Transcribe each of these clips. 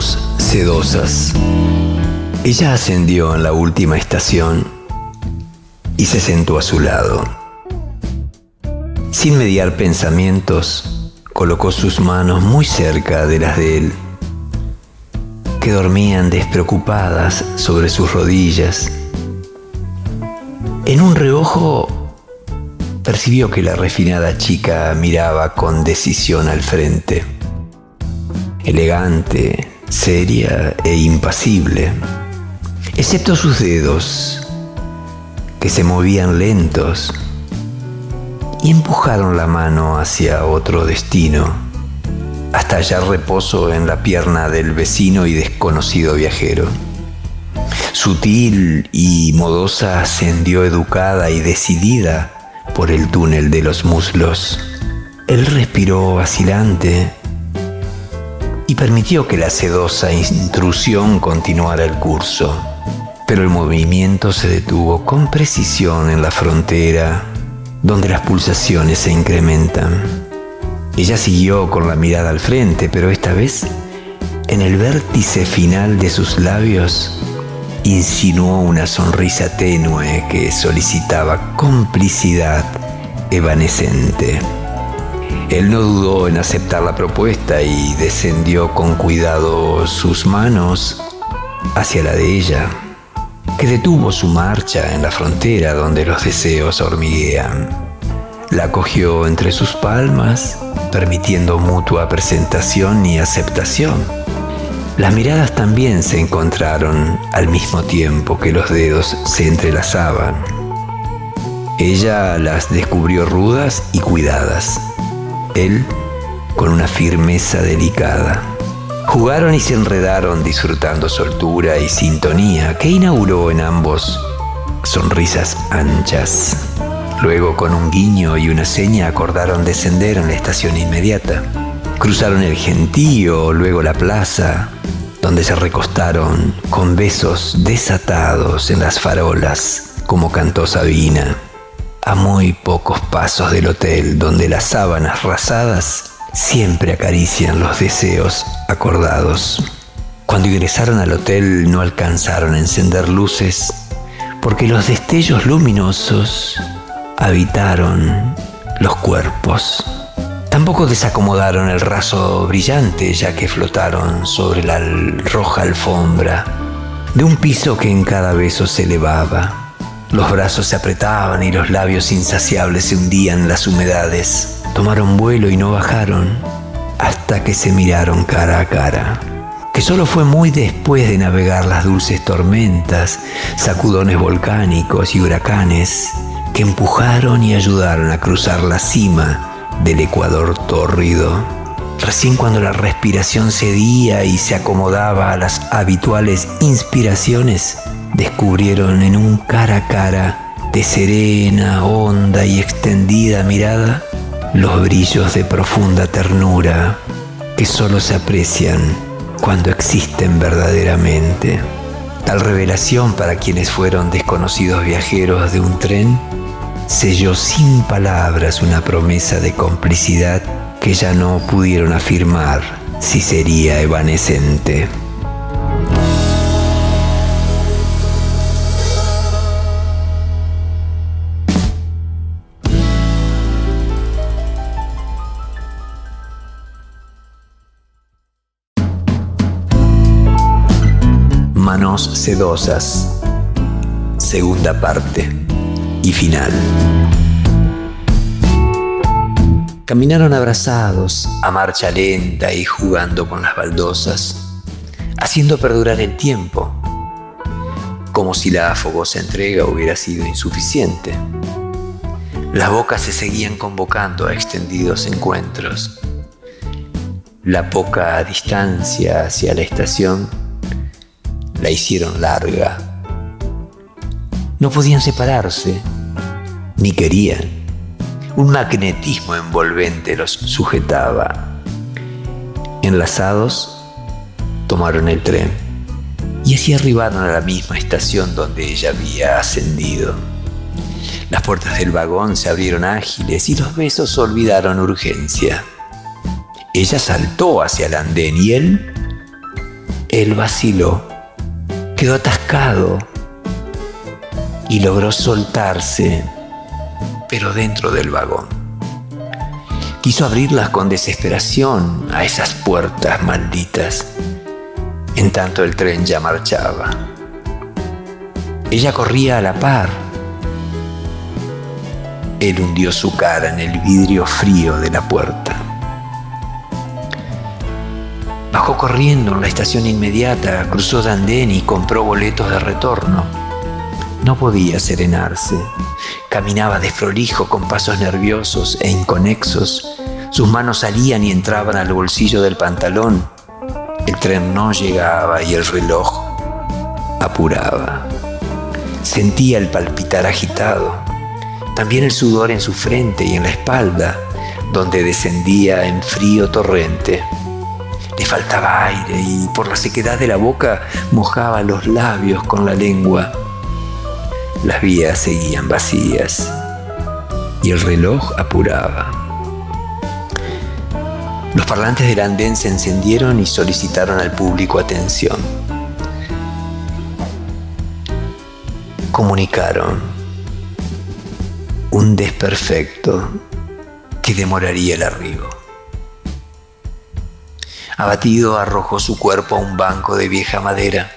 Sedosas. Ella ascendió en la última estación y se sentó a su lado. Sin mediar pensamientos, colocó sus manos muy cerca de las de él, que dormían despreocupadas sobre sus rodillas. En un reojo percibió que la refinada chica miraba con decisión al frente, elegante, seria e impasible, excepto sus dedos, que se movían lentos y empujaron la mano hacia otro destino, hasta hallar reposo en la pierna del vecino y desconocido viajero. Sutil y modosa ascendió educada y decidida por el túnel de los muslos. Él respiró vacilante y permitió que la sedosa intrusión continuara el curso. Pero el movimiento se detuvo con precisión en la frontera, donde las pulsaciones se incrementan. Ella siguió con la mirada al frente, pero esta vez, en el vértice final de sus labios, insinuó una sonrisa tenue que solicitaba complicidad evanescente. Él no dudó en aceptar la propuesta y descendió con cuidado sus manos hacia la de ella, que detuvo su marcha en la frontera donde los deseos hormiguean. La cogió entre sus palmas, permitiendo mutua presentación y aceptación. Las miradas también se encontraron al mismo tiempo que los dedos se entrelazaban. Ella las descubrió rudas y cuidadas él con una firmeza delicada. Jugaron y se enredaron disfrutando soltura y sintonía que inauguró en ambos sonrisas anchas. Luego con un guiño y una seña acordaron descender en la estación inmediata. Cruzaron el gentío, luego la plaza, donde se recostaron con besos desatados en las farolas, como cantó Sabina a muy pocos pasos del hotel donde las sábanas rasadas siempre acarician los deseos acordados. Cuando ingresaron al hotel no alcanzaron a encender luces porque los destellos luminosos habitaron los cuerpos. Tampoco desacomodaron el raso brillante ya que flotaron sobre la roja alfombra de un piso que en cada beso se elevaba los brazos se apretaban y los labios insaciables se hundían en las humedades. Tomaron vuelo y no bajaron hasta que se miraron cara a cara. Que solo fue muy después de navegar las dulces tormentas, sacudones volcánicos y huracanes que empujaron y ayudaron a cruzar la cima del Ecuador tórrido. Recién cuando la respiración cedía y se acomodaba a las habituales inspiraciones, descubrieron en un cara a cara de serena, honda y extendida mirada los brillos de profunda ternura que solo se aprecian cuando existen verdaderamente. Tal revelación para quienes fueron desconocidos viajeros de un tren selló sin palabras una promesa de complicidad que ya no pudieron afirmar si sería evanescente. Sedosas. Segunda parte y final. Caminaron abrazados, a marcha lenta y jugando con las baldosas, haciendo perdurar el tiempo, como si la fogosa entrega hubiera sido insuficiente. Las bocas se seguían convocando a extendidos encuentros. La poca distancia hacia la estación la hicieron larga. No podían separarse, ni querían. Un magnetismo envolvente los sujetaba. Enlazados, tomaron el tren y así arribaron a la misma estación donde ella había ascendido. Las puertas del vagón se abrieron ágiles y los besos olvidaron urgencia. Ella saltó hacia el andén y él Él vaciló, quedó atascado y logró soltarse, pero dentro del vagón. Quiso abrirlas con desesperación a esas puertas malditas. En tanto el tren ya marchaba. Ella corría a la par. Él hundió su cara en el vidrio frío de la puerta. Bajó corriendo en la estación inmediata, cruzó Dandén y compró boletos de retorno. No podía serenarse. Caminaba desprolijo con pasos nerviosos e inconexos. Sus manos salían y entraban al bolsillo del pantalón. El tren no llegaba y el reloj apuraba. Sentía el palpitar agitado, también el sudor en su frente y en la espalda, donde descendía en frío torrente. Le faltaba aire y por la sequedad de la boca mojaba los labios con la lengua. Las vías seguían vacías y el reloj apuraba. Los parlantes del andén se encendieron y solicitaron al público atención. Comunicaron un desperfecto que demoraría el arribo. Abatido arrojó su cuerpo a un banco de vieja madera.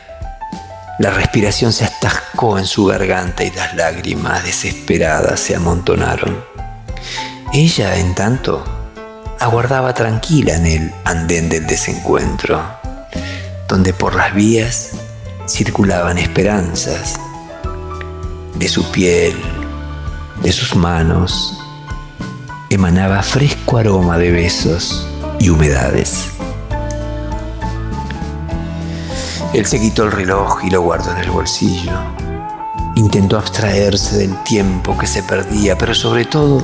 La respiración se atascó en su garganta y las lágrimas desesperadas se amontonaron. Ella, en tanto, aguardaba tranquila en el andén del desencuentro, donde por las vías circulaban esperanzas. De su piel, de sus manos, emanaba fresco aroma de besos y humedades. Él se quitó el reloj y lo guardó en el bolsillo. Intentó abstraerse del tiempo que se perdía, pero sobre todo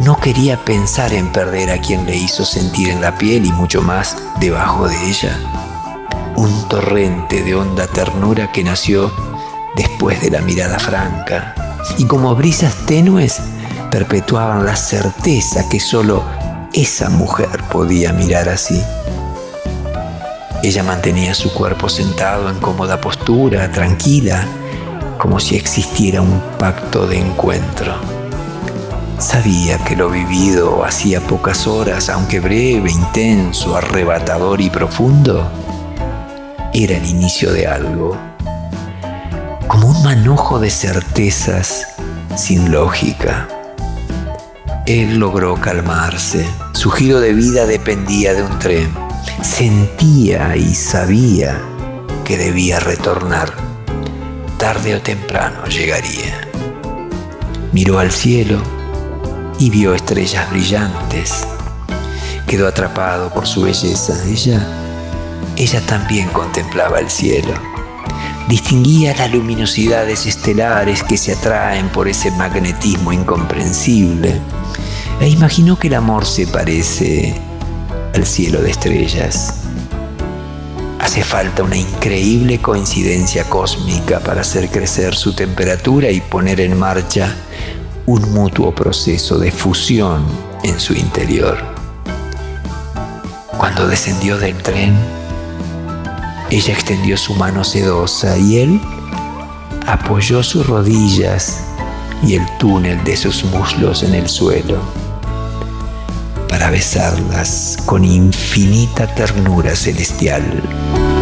no quería pensar en perder a quien le hizo sentir en la piel y mucho más debajo de ella. Un torrente de honda ternura que nació después de la mirada franca y como brisas tenues perpetuaban la certeza que solo esa mujer podía mirar así. Ella mantenía su cuerpo sentado en cómoda postura, tranquila, como si existiera un pacto de encuentro. Sabía que lo vivido hacía pocas horas, aunque breve, intenso, arrebatador y profundo, era el inicio de algo, como un manojo de certezas sin lógica. Él logró calmarse, su giro de vida dependía de un tren sentía y sabía que debía retornar. Tarde o temprano llegaría. Miró al cielo y vio estrellas brillantes. Quedó atrapado por su belleza. Ella, ella también contemplaba el cielo. Distinguía las luminosidades estelares que se atraen por ese magnetismo incomprensible. E imaginó que el amor se parece cielo de estrellas. Hace falta una increíble coincidencia cósmica para hacer crecer su temperatura y poner en marcha un mutuo proceso de fusión en su interior. Cuando descendió del tren, ella extendió su mano sedosa y él apoyó sus rodillas y el túnel de sus muslos en el suelo para besarlas con infinita ternura celestial.